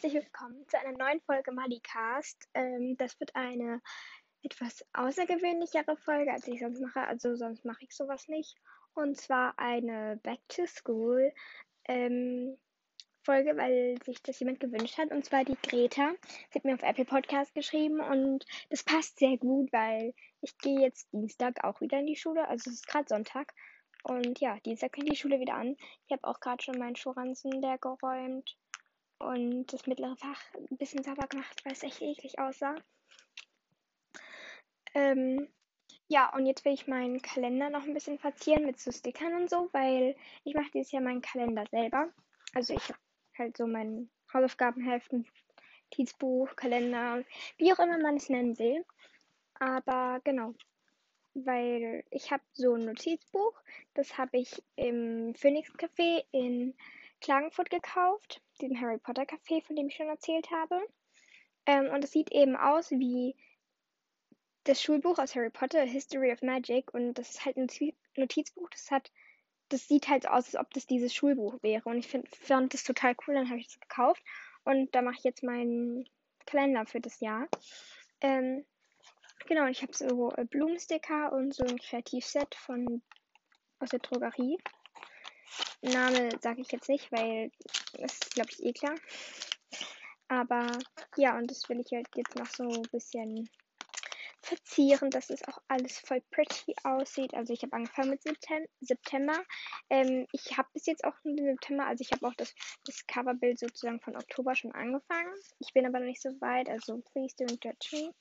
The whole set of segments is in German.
herzlich willkommen zu einer neuen Folge Malicast. Ähm, das wird eine etwas außergewöhnlichere Folge, als ich sonst mache. Also sonst mache ich sowas nicht. Und zwar eine Back to School ähm, Folge, weil sich das jemand gewünscht hat. Und zwar die Greta. Sie hat mir auf Apple Podcast geschrieben und das passt sehr gut, weil ich gehe jetzt Dienstag auch wieder in die Schule. Also es ist gerade Sonntag. Und ja, Dienstag fängt die Schule wieder an. Ich habe auch gerade schon meinen Schuhranzen leer geräumt und das mittlere Fach ein bisschen sauber gemacht, weil es echt eklig aussah. Ähm, ja, und jetzt will ich meinen Kalender noch ein bisschen verzieren mit so Stickern und so, weil ich mache dieses Jahr meinen Kalender selber. Also ich habe halt so mein Hausaufgabenheften, Notizbuch, Kalender, wie auch immer man es nennen will. Aber genau, weil ich habe so ein Notizbuch, das habe ich im Phoenix Café in Klagenfurt gekauft, diesem Harry Potter Café, von dem ich schon erzählt habe. Ähm, und es sieht eben aus wie das Schulbuch aus Harry Potter, History of Magic. Und das ist halt ein Notizbuch, das hat, das sieht halt so aus, als ob das dieses Schulbuch wäre. Und ich find, fand das total cool, dann habe ich das gekauft. Und da mache ich jetzt meinen Kalender für das Jahr. Ähm, genau, ich habe so äh, Blumensticker und so ein Kreativset von aus der Drogerie. Name sage ich jetzt nicht, weil das ist, glaube ich, eh klar. Aber ja, und das will ich halt jetzt noch so ein bisschen verzieren, dass es auch alles voll pretty aussieht. Also ich habe angefangen mit September. Ähm, ich habe bis jetzt auch im September, also ich habe auch das, das Coverbild sozusagen von Oktober schon angefangen. Ich bin aber noch nicht so weit, also please don't judge me.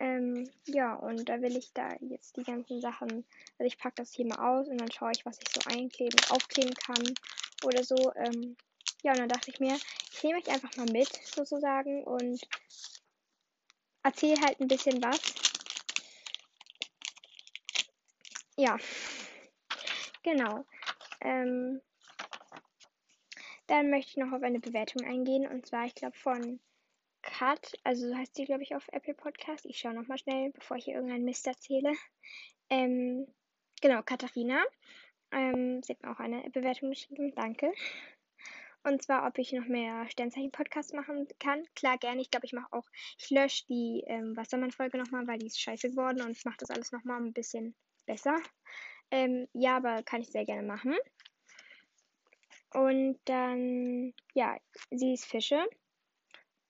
Ähm, ja, und da will ich da jetzt die ganzen Sachen, also ich packe das hier mal aus und dann schaue ich, was ich so einkleben, aufkleben kann oder so. Ähm, ja, und dann dachte ich mir, ich nehme euch einfach mal mit sozusagen und erzähle halt ein bisschen was. Ja, genau. Ähm, dann möchte ich noch auf eine Bewertung eingehen und zwar, ich glaube, von Kat, also so heißt sie, glaube ich, auf Apple Podcast. Ich schaue nochmal schnell, bevor ich hier irgendeinen Mist erzähle. Ähm, genau, Katharina. Ähm, sie hat mir auch eine Bewertung geschrieben. Danke. Und zwar, ob ich noch mehr Sternzeichen-Podcasts machen kann. Klar, gerne. Ich glaube, ich mache auch, ich lösche die ähm, Wassermann-Folge nochmal, weil die ist scheiße geworden und ich mache das alles nochmal ein bisschen besser. Ähm, ja, aber kann ich sehr gerne machen. Und dann, ja, sie ist Fische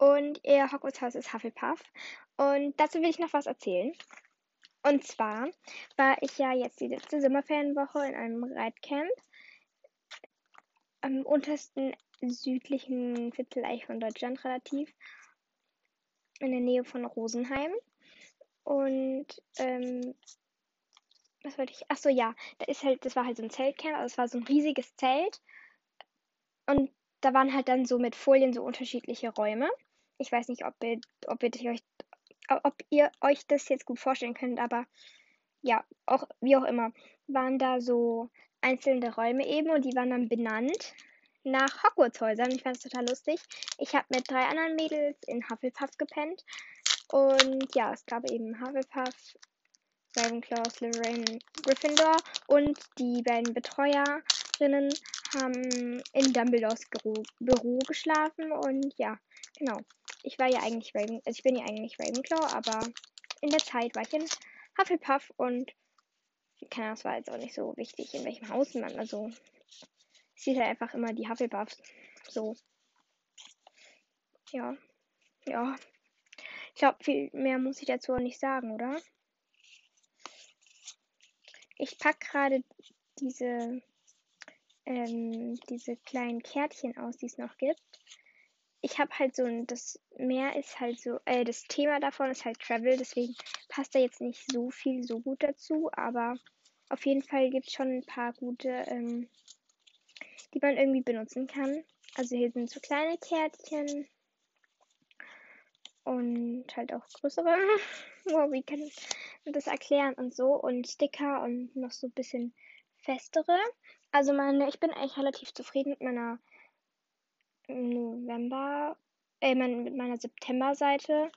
und ihr Hogwarts-Haus ist Hufflepuff. Und dazu will ich noch was erzählen. Und zwar war ich ja jetzt die letzte Sommerferienwoche in einem Reitcamp am untersten südlichen Viertel von Deutschland relativ in der Nähe von Rosenheim. Und ähm, was wollte ich? Achso, ja, da ist halt, das war halt so ein Zeltcamp, also es war so ein riesiges Zelt. Und da waren halt dann so mit Folien so unterschiedliche Räume. Ich weiß nicht, ob ihr, ob ihr, euch, ob ihr euch das jetzt gut vorstellen könnt, aber ja, auch wie auch immer, waren da so einzelne Räume eben und die waren dann benannt nach Hogwarts-Häusern. Ich fand es total lustig. Ich habe mit drei anderen Mädels in Hufflepuff gepennt. Und ja, es gab eben Hufflepuff, Ravenclaw, Slytherin, Gryffindor und die beiden Betreuerinnen haben in Dumbledores Büro geschlafen und ja, genau ich war ja eigentlich Raven, also ich bin ja eigentlich Ravenclaw, aber in der Zeit war ich in Hufflepuff und keine Ahnung, es war jetzt auch nicht so wichtig, in welchem Haus man, also ich sehe halt einfach immer die Hufflepuffs so. Ja, ja. Ich glaube, viel mehr muss ich dazu auch nicht sagen, oder? Ich packe gerade diese, ähm, diese kleinen Kärtchen aus, die es noch gibt ich habe halt so ein, das Meer ist halt so, äh, das Thema davon ist halt Travel, deswegen passt da jetzt nicht so viel so gut dazu, aber auf jeden Fall gibt es schon ein paar gute, ähm, die man irgendwie benutzen kann. Also hier sind so kleine Kärtchen und halt auch größere. wow, wie kann ich das erklären und so und Sticker und noch so ein bisschen festere. Also meine, ich bin eigentlich relativ zufrieden mit meiner November, äh, mit meiner September-Seite.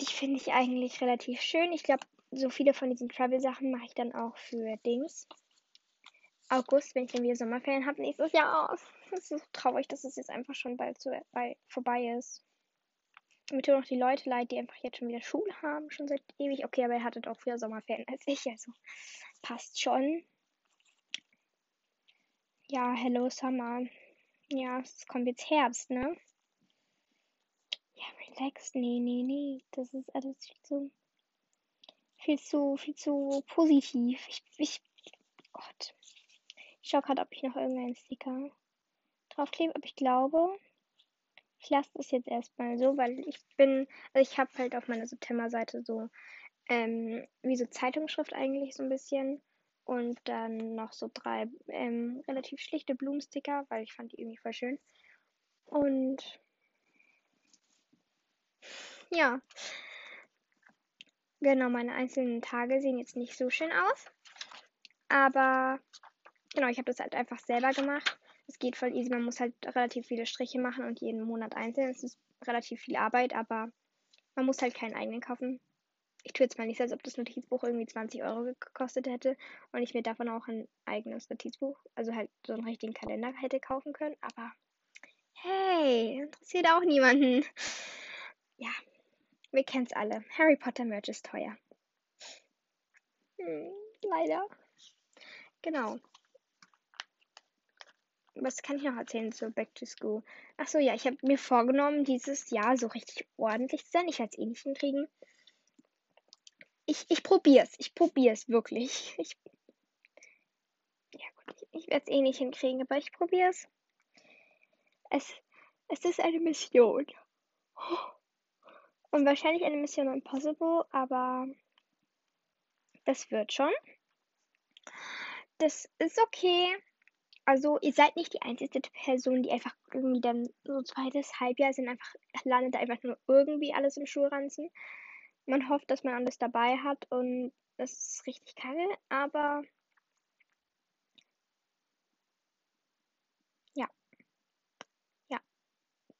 Die finde ich eigentlich relativ schön. Ich glaube, so viele von diesen Travel-Sachen mache ich dann auch für Dings. August, wenn ich dann wieder Sommerferien habe, nächstes Jahr. Es ist traurig, dass es jetzt einfach schon bald so bald vorbei ist. Mir tun auch die Leute leid, die einfach jetzt schon wieder Schule haben, schon seit ewig. Okay, aber ihr hattet auch früher Sommerferien als ich, also passt schon. Ja, hello Summer. Ja, es kommt jetzt Herbst, ne? Ja, relax. Nee, nee, nee. Das ist alles viel zu, viel zu, viel zu positiv. Ich, ich, Gott. Ich schau gerade, ob ich noch irgendeinen Sticker draufklebe, aber ich glaube, ich lasse das jetzt erstmal so, weil ich bin, also ich habe halt auf meiner September-Seite so, ähm, wie so Zeitungsschrift eigentlich so ein bisschen. Und dann noch so drei ähm, relativ schlichte Blumensticker, weil ich fand die irgendwie voll schön. Und ja, genau, meine einzelnen Tage sehen jetzt nicht so schön aus. Aber genau, ich habe das halt einfach selber gemacht. Es geht voll easy. Man muss halt relativ viele Striche machen und jeden Monat einzeln. Es ist relativ viel Arbeit, aber man muss halt keinen eigenen kaufen. Ich tue jetzt mal nicht als ob das Notizbuch irgendwie 20 Euro gekostet hätte und ich mir davon auch ein eigenes Notizbuch, also halt so einen richtigen Kalender hätte kaufen können. Aber hey, interessiert auch niemanden. Ja, wir kennen es alle. Harry Potter Merch ist teuer. Hm, leider. Genau was kann ich noch erzählen zu Back to School? Achso, ja, ich habe mir vorgenommen, dieses Jahr so richtig ordentlich zu sein. Ich werde es eh nicht hinkriegen. Ich, ich probiere es. Ich probiere es wirklich. Ich, ja, gut, ich, ich werde es eh nicht hinkriegen, aber ich probiere es. Es es ist eine Mission. Und wahrscheinlich eine Mission Impossible, aber das wird schon. Das ist okay also ihr seid nicht die einzige Person, die einfach irgendwie dann so zweites Halbjahr sind, einfach landet einfach nur irgendwie alles im Schulranzen. Man hofft, dass man alles dabei hat und das ist richtig kacke, aber ja. Ja.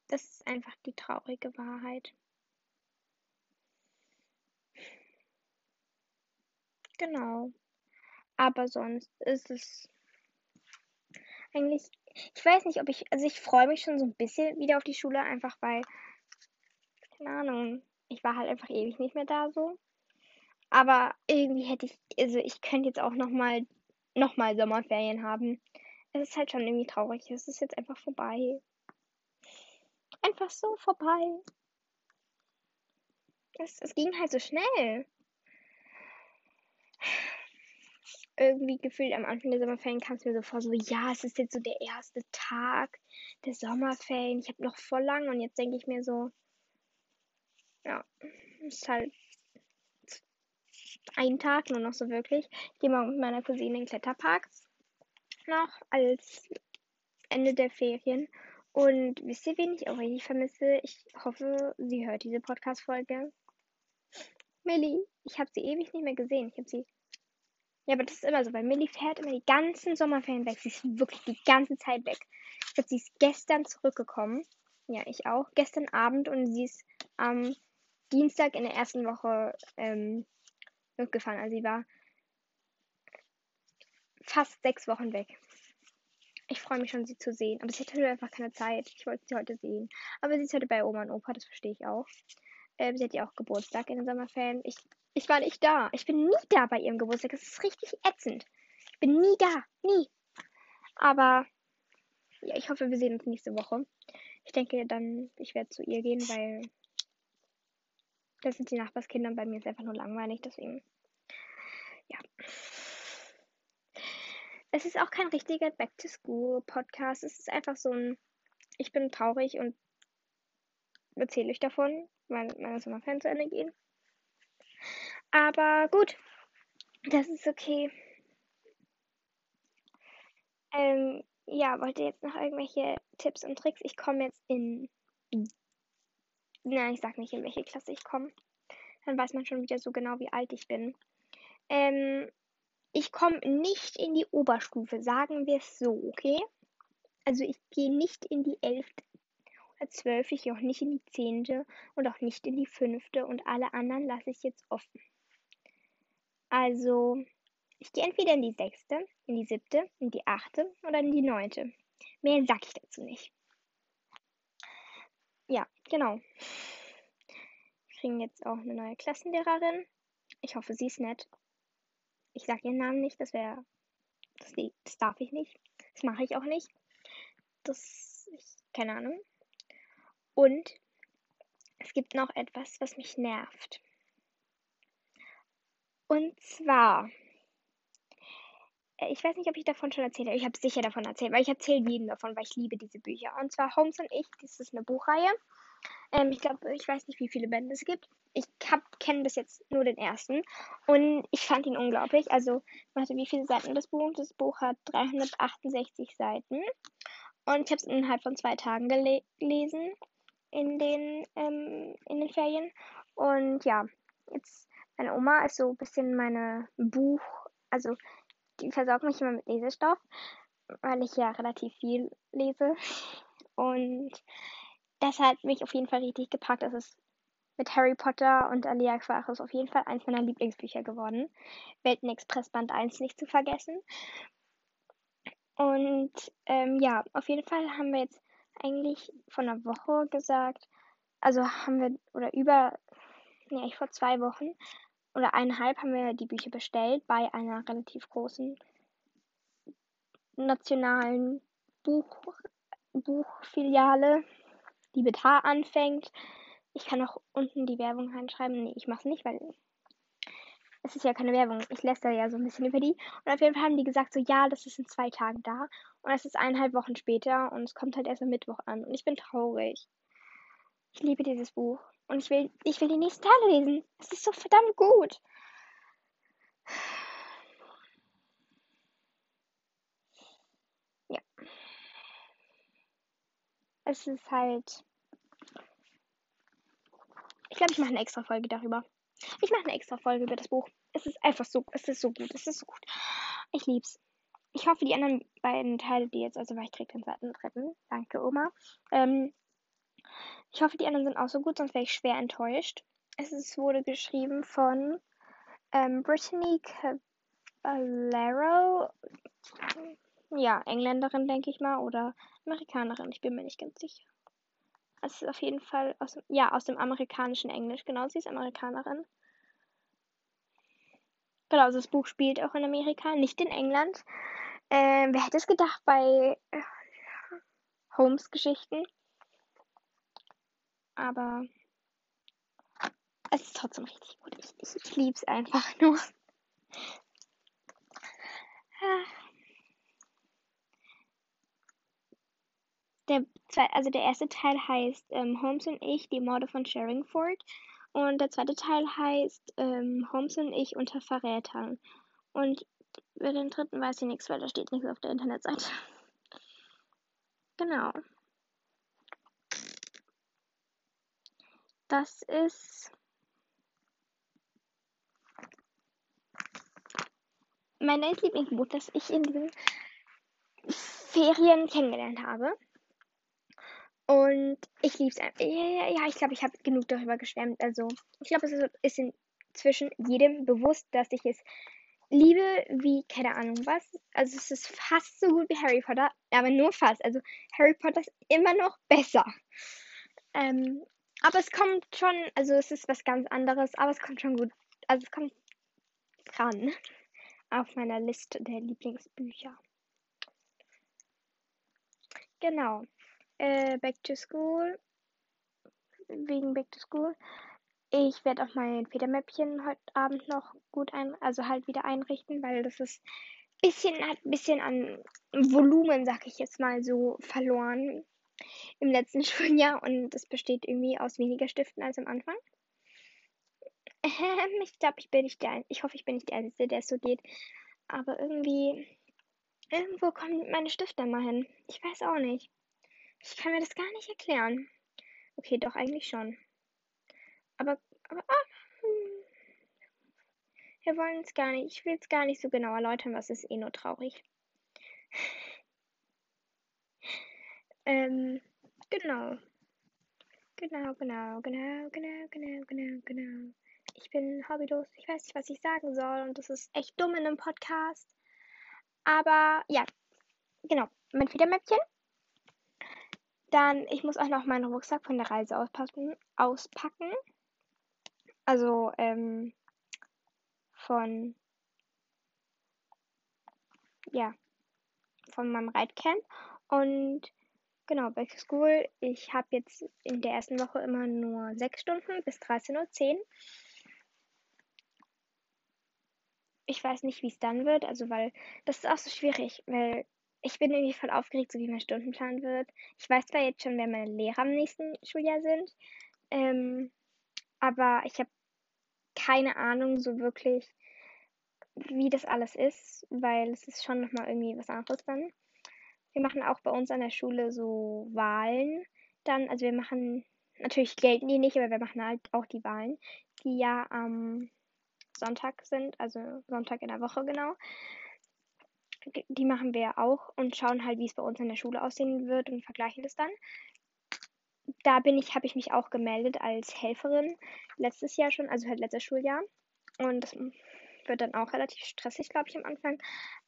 Das ist einfach die traurige Wahrheit. Genau. Aber sonst ist es eigentlich, ich weiß nicht, ob ich, also ich freue mich schon so ein bisschen wieder auf die Schule, einfach weil, keine Ahnung, ich war halt einfach ewig nicht mehr da so. Aber irgendwie hätte ich, also ich könnte jetzt auch nochmal, nochmal Sommerferien haben. Es ist halt schon irgendwie traurig. Es ist jetzt einfach vorbei. Einfach so vorbei. Es, es ging halt so schnell irgendwie gefühlt am Anfang der Sommerferien kam es mir so vor, so ja, es ist jetzt so der erste Tag der Sommerferien. Ich habe noch voll lang und jetzt denke ich mir so, ja, ist halt ein Tag nur noch so wirklich. Ich gehe mal mit meiner Cousine in den Kletterpark noch als Ende der Ferien. Und wisst ihr, wen ich auch richtig vermisse? Ich hoffe, sie hört diese Podcast-Folge. Millie, ich habe sie ewig nicht mehr gesehen. Ich habe sie ja, aber das ist immer so, weil Millie fährt immer die ganzen Sommerferien weg. Sie ist wirklich die ganze Zeit weg. Ich glaube, sie ist gestern zurückgekommen. Ja, ich auch. Gestern Abend und sie ist am Dienstag in der ersten Woche ähm, mitgefahren. Also sie war fast sechs Wochen weg. Ich freue mich schon, sie zu sehen. Aber sie hatte einfach keine Zeit. Ich wollte sie heute sehen. Aber sie ist heute bei Oma und Opa, das verstehe ich auch. Ähm, sie hat ja auch Geburtstag in den Sommerferien. Ich ich war nicht da. Ich bin nie da bei ihrem Geburtstag. Das ist richtig ätzend. Ich bin nie da. Nie. Aber ja, ich hoffe, wir sehen uns nächste Woche. Ich denke dann, ich werde zu ihr gehen, weil das sind die Nachbarskinder und bei mir ist einfach nur langweilig. Deswegen, ja. Es ist auch kein richtiger Back-to-School-Podcast. Es ist einfach so ein, ich bin traurig und erzähle euch davon, weil meine Sommerferien zu Ende gehen. Aber gut, das ist okay. Ähm, ja, wollt ihr jetzt noch irgendwelche Tipps und Tricks? Ich komme jetzt in. Nein, ich sag nicht, in welche Klasse ich komme. Dann weiß man schon wieder so genau, wie alt ich bin. Ähm, ich komme nicht in die Oberstufe, sagen wir es so, okay? Also ich gehe nicht in die 11. oder 12, ich gehe auch nicht in die 10. und auch nicht in die 5. und alle anderen lasse ich jetzt offen. Also, Ich gehe entweder in die sechste, in die siebte, in die achte oder in die neunte. Mehr sag ich dazu nicht. Ja, genau. Wir kriegen jetzt auch eine neue Klassenlehrerin. Ich hoffe, sie ist nett. Ich sage ihren Namen nicht, das wäre. Das, das, darf ich nicht. Das mache ich auch nicht. Das. Ich, keine Ahnung. Und es gibt noch etwas, was mich nervt. Und zwar ich weiß nicht, ob ich davon schon erzählt habe. Ich habe sicher davon erzählt, weil ich erzähle jedem davon, weil ich liebe diese Bücher. Und zwar Holmes und ich, das ist eine Buchreihe. Ähm, ich glaube, ich weiß nicht, wie viele Bände es gibt. Ich kenne bis jetzt nur den ersten und ich fand ihn unglaublich. Also, warte, wie viele Seiten das Buch? Das Buch hat 368 Seiten und ich habe es innerhalb von zwei Tagen gelesen in den, ähm, in den Ferien. Und ja, jetzt meine Oma ist so ein bisschen meine Buch, also die versorgt mich immer mit Lesestoff, weil ich ja relativ viel lese. Und das hat mich auf jeden Fall richtig gepackt. Das ist mit Harry Potter und Alia Aquarius auf jeden Fall eins meiner Lieblingsbücher geworden. Weltenexpress Band 1 nicht zu vergessen. Und ähm, ja, auf jeden Fall haben wir jetzt eigentlich vor einer Woche gesagt, also haben wir, oder über, nee, ich vor zwei Wochen oder eineinhalb haben wir die Bücher bestellt bei einer relativ großen nationalen Buch, Buchfiliale, die mit H anfängt. Ich kann auch unten die Werbung reinschreiben. Nee, ich mach's nicht, weil es ist ja keine Werbung. Ich da ja so ein bisschen über die. Und auf jeden Fall haben die gesagt, so ja, das ist in zwei Tagen da. Und es ist eineinhalb Wochen später und es kommt halt erst am Mittwoch an. Und ich bin traurig. Ich liebe dieses Buch. Und ich will, ich will die nächsten Teile lesen. Es ist so verdammt gut. Ja. Es ist halt. Ich glaube, ich mache eine extra Folge darüber. Ich mache eine extra Folge über das Buch. Es ist einfach so, es ist so gut, es ist so gut. Ich lieb's. Ich hoffe, die anderen beiden Teile, die jetzt, also weil ich krieg den zweiten, dritten, danke Oma, ähm, ich hoffe, die anderen sind auch so gut, sonst wäre ich schwer enttäuscht. Es ist, wurde geschrieben von ähm, Brittany Caballero. Ja, Engländerin, denke ich mal, oder Amerikanerin, ich bin mir nicht ganz sicher. Es ist auf jeden Fall aus, ja, aus dem amerikanischen Englisch. Genau, sie ist Amerikanerin. Genau, also das Buch spielt auch in Amerika, nicht in England. Ähm, wer hätte es gedacht bei äh, Holmes Geschichten? Aber es ist trotzdem richtig gut. Ich, ich, ich liebe es einfach nur. Der, also der erste Teil heißt ähm, Holmes und ich, die Morde von Sherringford. Und der zweite Teil heißt ähm, Holmes und ich unter Verrätern. Und über den dritten weiß ich nichts, weil da steht nichts auf der Internetseite. Genau. Das ist mein neues Lieblingsbuch, das ich in diesen Ferien kennengelernt habe. Und ich liebe es einfach. Ja, ja, ich glaube, ich habe genug darüber geschwärmt. Also, ich glaube, es ist inzwischen jedem bewusst, dass ich es liebe wie, keine Ahnung was. Also, es ist fast so gut wie Harry Potter, aber nur fast. Also, Harry Potter ist immer noch besser. Ähm, aber es kommt schon, also es ist was ganz anderes, aber es kommt schon gut. Also es kommt dran auf meiner Liste der Lieblingsbücher. Genau. Äh, back to School. Wegen Back to School. Ich werde auch mein Federmäppchen heute Abend noch gut ein, also halt wieder einrichten, weil das ist bisschen, hat ein bisschen an Volumen, sag ich jetzt mal so, verloren im letzten Schuljahr und das besteht irgendwie aus weniger Stiften als am Anfang. Ähm, ich glaube, ich bin nicht der, ich hoffe, ich bin nicht der Einzige, der es so geht. Aber irgendwie, irgendwo kommen meine Stifte mal hin. Ich weiß auch nicht. Ich kann mir das gar nicht erklären. Okay, doch, eigentlich schon. Aber, aber, ah, hm. wir wollen es gar nicht. Ich will es gar nicht so genau erläutern, was ist eh nur traurig. Ähm, Genau. Genau, genau, genau, genau, genau, genau, genau. ich bin hobbylos. Ich weiß nicht, was ich sagen soll. Und das ist echt dumm in einem Podcast. Aber ja, genau. Mein Federmäppchen. Dann, ich muss auch noch meinen Rucksack von der Reise auspacken. auspacken. Also, ähm, von, ja, von meinem Reitcamp. Und genau, Back to School. Ich habe jetzt in der ersten Woche immer nur sechs Stunden bis 13.10 Uhr. Ich weiß nicht, wie es dann wird, also weil das ist auch so schwierig, weil ich bin irgendwie voll aufgeregt, so wie mein Stundenplan wird. Ich weiß zwar jetzt schon, wer meine Lehrer im nächsten Schuljahr sind, ähm, aber ich habe keine Ahnung so wirklich, wie das alles ist, weil es ist schon nochmal irgendwie was anderes dann. Wir machen auch bei uns an der Schule so Wahlen dann. Also wir machen, natürlich gelten die nicht, aber wir machen halt auch die Wahlen, die ja am Sonntag sind, also Sonntag in der Woche genau. Die machen wir auch und schauen halt, wie es bei uns in der Schule aussehen wird und vergleichen das dann. Da bin ich, habe ich mich auch gemeldet als Helferin letztes Jahr schon, also halt letztes Schuljahr. Und das wird dann auch relativ stressig, glaube ich, am Anfang.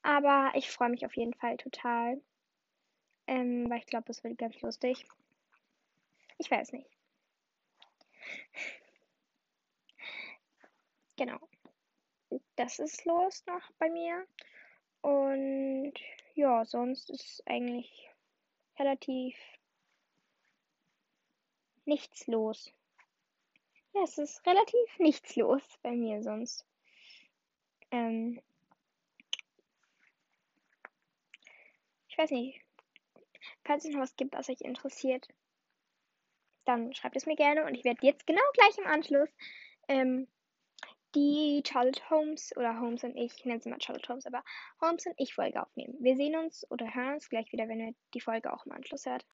Aber ich freue mich auf jeden Fall total. Ähm, weil ich glaube, das wird ganz lustig. Ich weiß nicht. Genau. Das ist los noch bei mir. Und ja, sonst ist eigentlich relativ nichts los. Ja, es ist relativ nichts los bei mir sonst. Ähm, ich weiß nicht. Falls es noch was gibt, was euch interessiert, dann schreibt es mir gerne und ich werde jetzt genau gleich im Anschluss ähm, die Charlotte Holmes oder Holmes und ich, ich nenne sie mal Charlotte Holmes, aber Holmes und ich Folge aufnehmen. Wir sehen uns oder hören uns gleich wieder, wenn ihr die Folge auch im Anschluss hört.